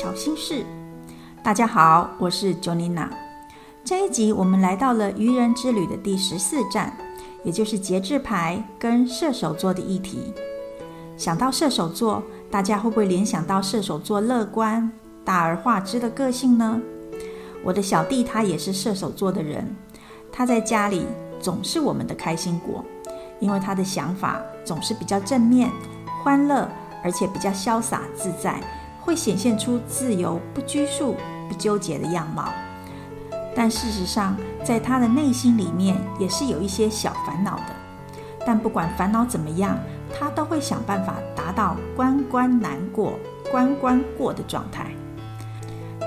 小心事。大家好，我是 Jonina。这一集我们来到了愚人之旅的第十四站，也就是节制牌跟射手座的议题。想到射手座，大家会不会联想到射手座乐观、大而化之的个性呢？我的小弟他也是射手座的人，他在家里总是我们的开心果，因为他的想法总是比较正面、欢乐，而且比较潇洒自在，会显现出自由、不拘束、不纠结的样貌。但事实上，在他的内心里面也是有一些小烦恼的。但不管烦恼怎么样，他都会想办法达到关关难过关关过的状态。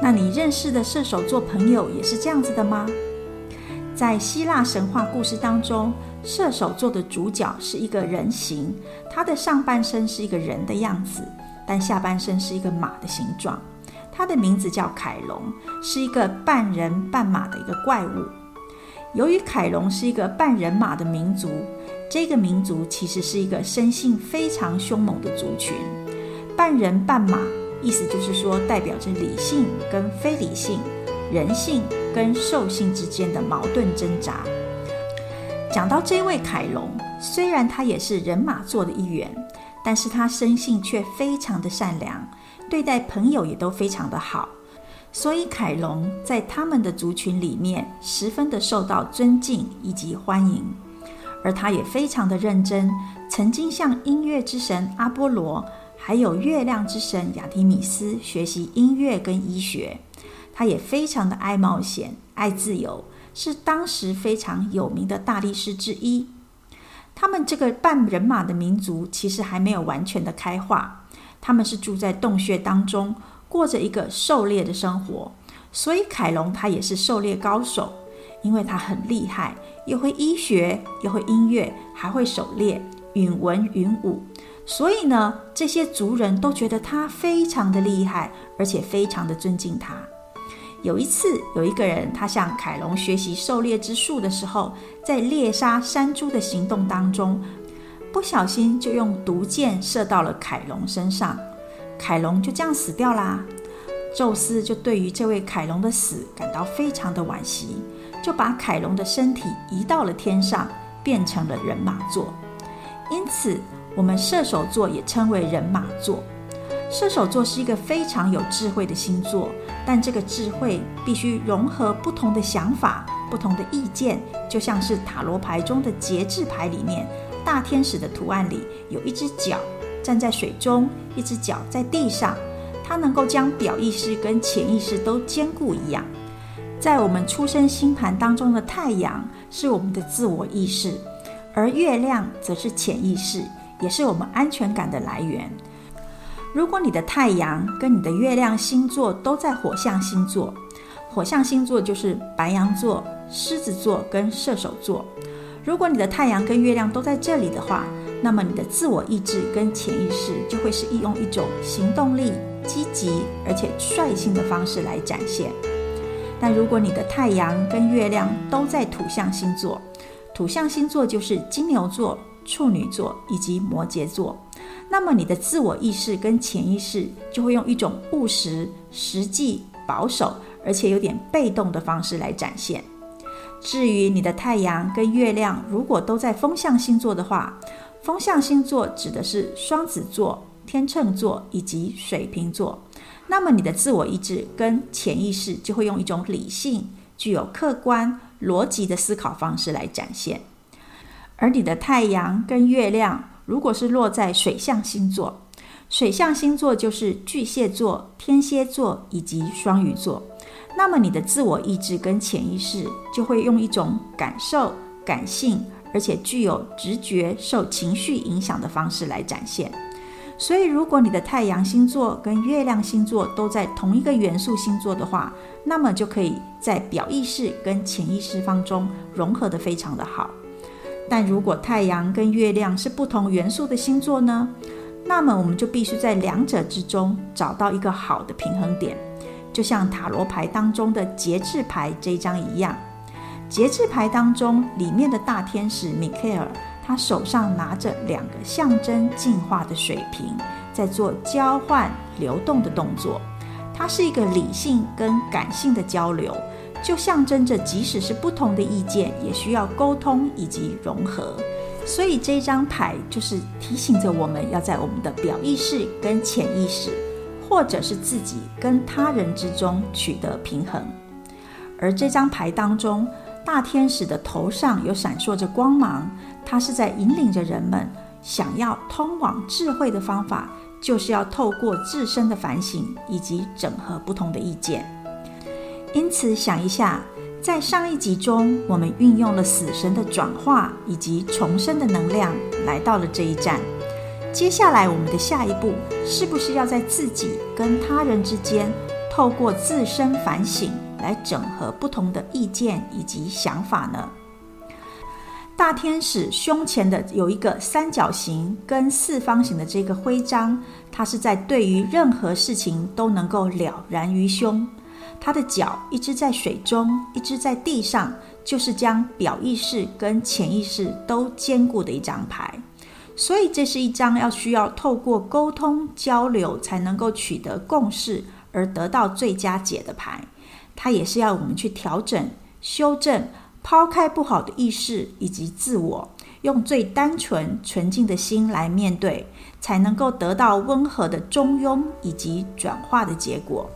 那你认识的射手座朋友也是这样子的吗？在希腊神话故事当中，射手座的主角是一个人形，他的上半身是一个人的样子，但下半身是一个马的形状。它的名字叫凯龙，是一个半人半马的一个怪物。由于凯龙是一个半人马的民族，这个民族其实是一个生性非常凶猛的族群，半人半马。意思就是说，代表着理性跟非理性、人性跟兽性之间的矛盾挣扎。讲到这位凯龙，虽然他也是人马座的一员，但是他生性却非常的善良，对待朋友也都非常的好，所以凯龙在他们的族群里面十分的受到尊敬以及欢迎。而他也非常的认真，曾经向音乐之神阿波罗。还有月亮之神亚提米斯学习音乐跟医学，他也非常的爱冒险、爱自由，是当时非常有名的大力士之一。他们这个半人马的民族其实还没有完全的开化，他们是住在洞穴当中，过着一个狩猎的生活。所以凯龙他也是狩猎高手，因为他很厉害，又会医学，又会音乐，还会狩猎、允文允武。所以呢，这些族人都觉得他非常的厉害，而且非常的尊敬他。有一次，有一个人他向凯龙学习狩猎之术的时候，在猎杀山猪的行动当中，不小心就用毒箭射到了凯龙身上，凯龙就这样死掉啦。宙斯就对于这位凯龙的死感到非常的惋惜，就把凯龙的身体移到了天上，变成了人马座。因此。我们射手座也称为人马座。射手座是一个非常有智慧的星座，但这个智慧必须融合不同的想法、不同的意见，就像是塔罗牌中的节制牌里面，大天使的图案里有一只脚站在水中，一只脚在地上，它能够将表意识跟潜意识都兼顾一样。在我们出生星盘当中的太阳是我们的自我意识，而月亮则是潜意识。也是我们安全感的来源。如果你的太阳跟你的月亮星座都在火象星座，火象星座就是白羊座、狮子座跟射手座。如果你的太阳跟月亮都在这里的话，那么你的自我意志跟潜意识就会是用一种行动力、积极而且率性的方式来展现。但如果你的太阳跟月亮都在土象星座，土象星座就是金牛座。处女座以及摩羯座，那么你的自我意识跟潜意识就会用一种务实、实际、保守，而且有点被动的方式来展现。至于你的太阳跟月亮如果都在风象星座的话，风象星座指的是双子座、天秤座以及水瓶座，那么你的自我意志跟潜意识就会用一种理性、具有客观逻辑的思考方式来展现。而你的太阳跟月亮，如果是落在水象星座，水象星座就是巨蟹座、天蝎座以及双鱼座，那么你的自我意志跟潜意识就会用一种感受、感性，而且具有直觉、受情绪影响的方式来展现。所以，如果你的太阳星座跟月亮星座都在同一个元素星座的话，那么就可以在表意识跟潜意识当中融合的非常的好。但如果太阳跟月亮是不同元素的星座呢？那么我们就必须在两者之中找到一个好的平衡点，就像塔罗牌当中的节制牌这一张一样。节制牌当中里面的大天使米凯尔，他手上拿着两个象征进化的水瓶，在做交换流动的动作。它是一个理性跟感性的交流，就象征着即使是不同的意见，也需要沟通以及融合。所以这张牌就是提醒着我们要在我们的表意识跟潜意识，或者是自己跟他人之中取得平衡。而这张牌当中，大天使的头上有闪烁着光芒，它是在引领着人们想要通往智慧的方法，就是要透过自身的反省以及整合不同的意见。因此，想一下。在上一集中，我们运用了死神的转化以及重生的能量，来到了这一站。接下来，我们的下一步是不是要在自己跟他人之间，透过自身反省来整合不同的意见以及想法呢？大天使胸前的有一个三角形跟四方形的这个徽章，它是在对于任何事情都能够了然于胸。他的脚一只在水中，一只在地上，就是将表意识跟潜意识都兼顾的一张牌。所以，这是一张要需要透过沟通交流才能够取得共识而得到最佳解的牌。它也是要我们去调整、修正、抛开不好的意识以及自我，用最单纯纯净的心来面对，才能够得到温和的中庸以及转化的结果。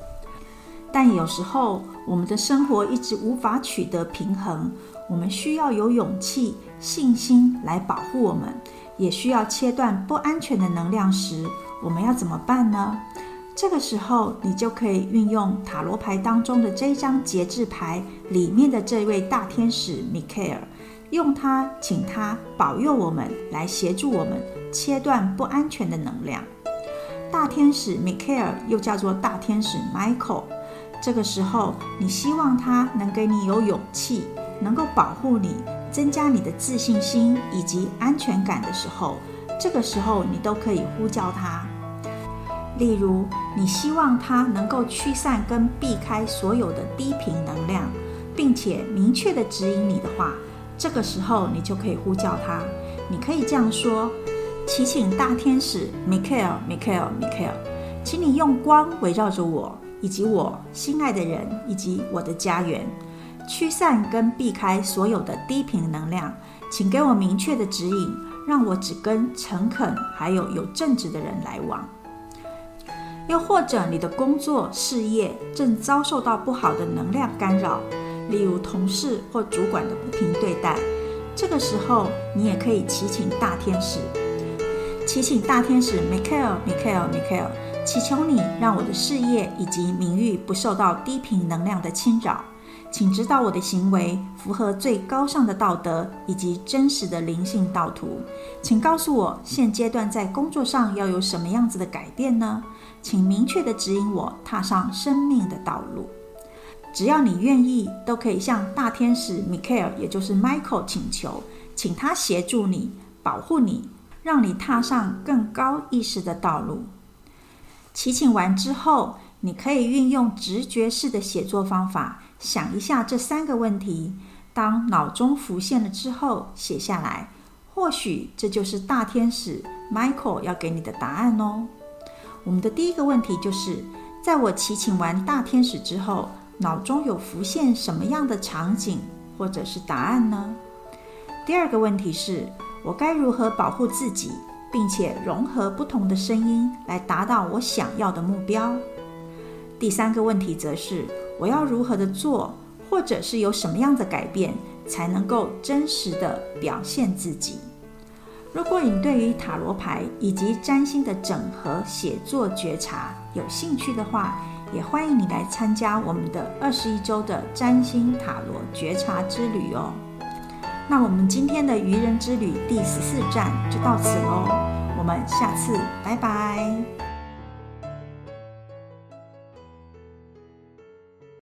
但有时候，我们的生活一直无法取得平衡，我们需要有勇气、信心来保护我们，也需要切断不安全的能量时，我们要怎么办呢？这个时候，你就可以运用塔罗牌当中的这一张节制牌里面的这位大天使米凯尔，用它，请他保佑我们，来协助我们切断不安全的能量。大天使米凯尔又叫做大天使 Michael。这个时候，你希望他能给你有勇气，能够保护你，增加你的自信心以及安全感的时候，这个时候你都可以呼叫他。例如，你希望他能够驱散跟避开所有的低频能量，并且明确的指引你的话，这个时候你就可以呼叫他。你可以这样说：“祈请大天使 Michael，Michael，Michael，请你用光围绕着我。”以及我心爱的人，以及我的家园，驱散跟避开所有的低频能量，请给我明确的指引，让我只跟诚恳还有有正直的人来往。又或者你的工作事业正遭受到不好的能量干扰，例如同事或主管的不平对待，这个时候你也可以祈请大天使，祈请大天使 Michael，Michael，Michael。祈求你让我的事业以及名誉不受到低频能量的侵扰，请指导我的行为符合最高尚的道德以及真实的灵性道途。请告诉我现阶段在工作上要有什么样子的改变呢？请明确的指引我踏上生命的道路。只要你愿意，都可以向大天使 Michael，也就是 Michael 请求，请他协助你、保护你，让你踏上更高意识的道路。祈请完之后，你可以运用直觉式的写作方法，想一下这三个问题。当脑中浮现了之后，写下来，或许这就是大天使 Michael 要给你的答案哦。我们的第一个问题就是，在我祈请完大天使之后，脑中有浮现什么样的场景或者是答案呢？第二个问题是，我该如何保护自己？并且融合不同的声音来达到我想要的目标。第三个问题则是我要如何的做，或者是有什么样的改变，才能够真实的表现自己。如果你对于塔罗牌以及占星的整合写作觉察有兴趣的话，也欢迎你来参加我们的二十一周的占星塔罗觉察之旅哦。那我们今天的愚人之旅第十四站就到此喽，我们下次拜拜。